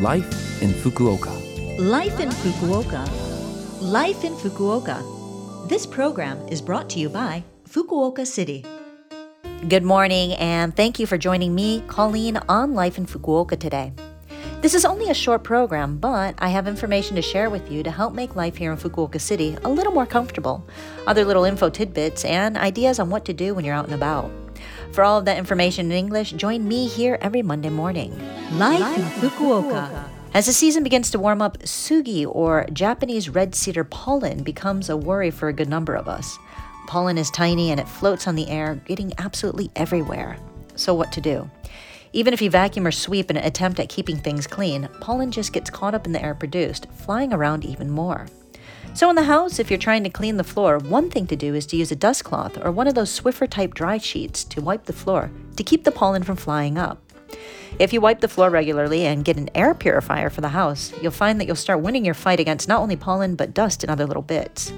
Life in Fukuoka. Life in Fukuoka. Life in Fukuoka. This program is brought to you by Fukuoka City. Good morning, and thank you for joining me, Colleen, on Life in Fukuoka today. This is only a short program, but I have information to share with you to help make life here in Fukuoka City a little more comfortable, other little info tidbits, and ideas on what to do when you're out and about. For all of that information in English, join me here every Monday morning. Life, Life in Fukuoka. As the season begins to warm up, sugi or Japanese red cedar pollen becomes a worry for a good number of us. Pollen is tiny and it floats on the air, getting absolutely everywhere. So, what to do? Even if you vacuum or sweep in an attempt at keeping things clean, pollen just gets caught up in the air produced, flying around even more. So, in the house, if you're trying to clean the floor, one thing to do is to use a dust cloth or one of those Swiffer type dry sheets to wipe the floor to keep the pollen from flying up. If you wipe the floor regularly and get an air purifier for the house, you'll find that you'll start winning your fight against not only pollen but dust and other little bits.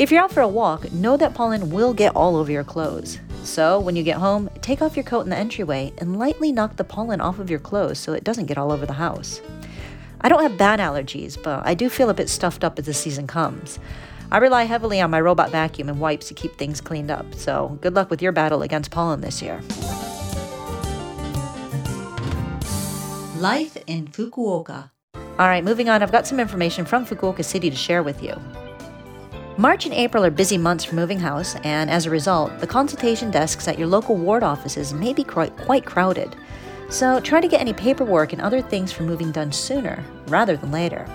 If you're out for a walk, know that pollen will get all over your clothes. So, when you get home, take off your coat in the entryway and lightly knock the pollen off of your clothes so it doesn't get all over the house. I don't have bad allergies, but I do feel a bit stuffed up as the season comes. I rely heavily on my robot vacuum and wipes to keep things cleaned up, so good luck with your battle against pollen this year. Life in Fukuoka. All right, moving on, I've got some information from Fukuoka City to share with you. March and April are busy months for moving house, and as a result, the consultation desks at your local ward offices may be quite, quite crowded. So try to get any paperwork and other things for moving done sooner rather than later.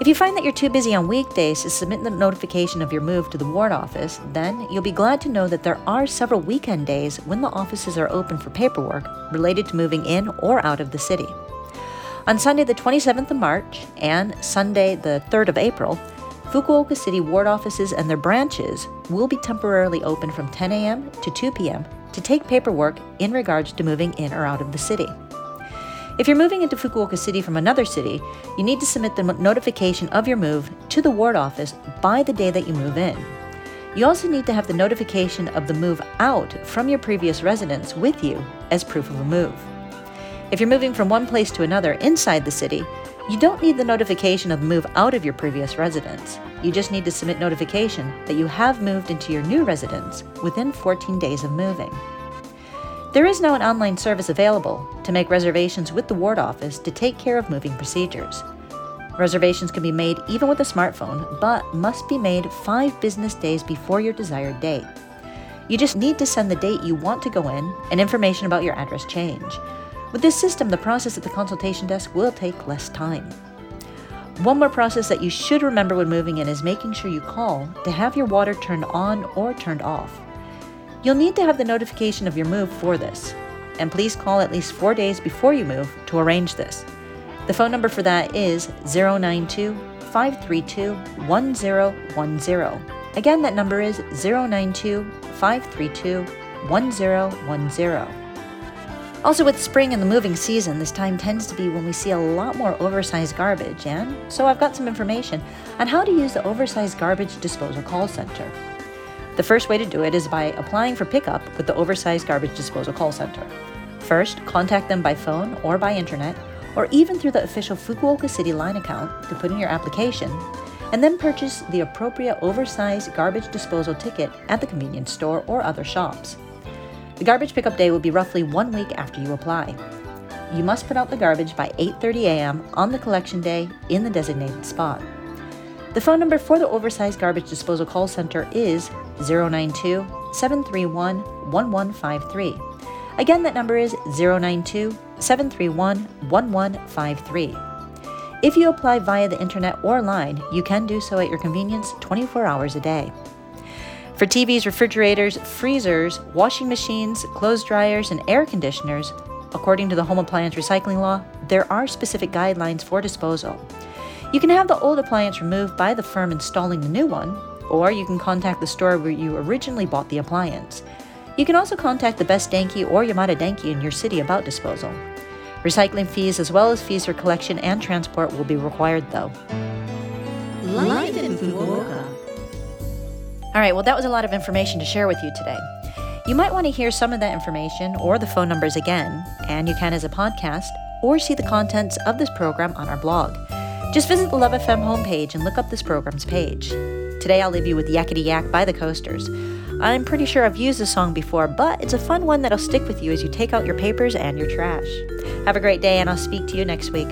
If you find that you're too busy on weekdays to submit the notification of your move to the ward office, then you'll be glad to know that there are several weekend days when the offices are open for paperwork related to moving in or out of the city. On Sunday, the 27th of March, and Sunday, the 3rd of April, Fukuoka City ward offices and their branches will be temporarily open from 10 a.m. to 2 p.m. to take paperwork in regards to moving in or out of the city. If you're moving into Fukuoka City from another city, you need to submit the notification of your move to the ward office by the day that you move in. You also need to have the notification of the move out from your previous residence with you as proof of a move. If you're moving from one place to another inside the city, you don't need the notification of move out of your previous residence. You just need to submit notification that you have moved into your new residence within 14 days of moving. There is now an online service available to make reservations with the ward office to take care of moving procedures. Reservations can be made even with a smartphone, but must be made five business days before your desired date. You just need to send the date you want to go in and information about your address change. With this system, the process at the consultation desk will take less time. One more process that you should remember when moving in is making sure you call to have your water turned on or turned off. You'll need to have the notification of your move for this, and please call at least four days before you move to arrange this. The phone number for that is 092 532 1010. Again, that number is 092 532 1010. Also, with spring and the moving season, this time tends to be when we see a lot more oversized garbage, and so I've got some information on how to use the oversized garbage disposal call center. The first way to do it is by applying for pickup with the Oversized Garbage Disposal Call Center. First, contact them by phone or by internet, or even through the official Fukuoka City line account to put in your application, and then purchase the appropriate oversized garbage disposal ticket at the convenience store or other shops. The garbage pickup day will be roughly one week after you apply. You must put out the garbage by 8:30 a.m. on the collection day in the designated spot. The phone number for the Oversized Garbage Disposal Call Center is 092 731 1153. Again, that number is 092 731 1153. If you apply via the internet or line, you can do so at your convenience 24 hours a day. For TVs, refrigerators, freezers, washing machines, clothes dryers, and air conditioners, according to the Home Appliance Recycling Law, there are specific guidelines for disposal. You can have the old appliance removed by the firm installing the new one, or you can contact the store where you originally bought the appliance. You can also contact the Best Denki or Yamada Denki in your city about disposal. Recycling fees as well as fees for collection and transport will be required though. Life in Fukuoka. All right, well, that was a lot of information to share with you today. You might want to hear some of that information or the phone numbers again, and you can as a podcast or see the contents of this program on our blog. Just visit the Love FM homepage and look up this program's page. Today I'll leave you with Yakety Yak by the Coasters. I'm pretty sure I've used this song before, but it's a fun one that'll stick with you as you take out your papers and your trash. Have a great day, and I'll speak to you next week.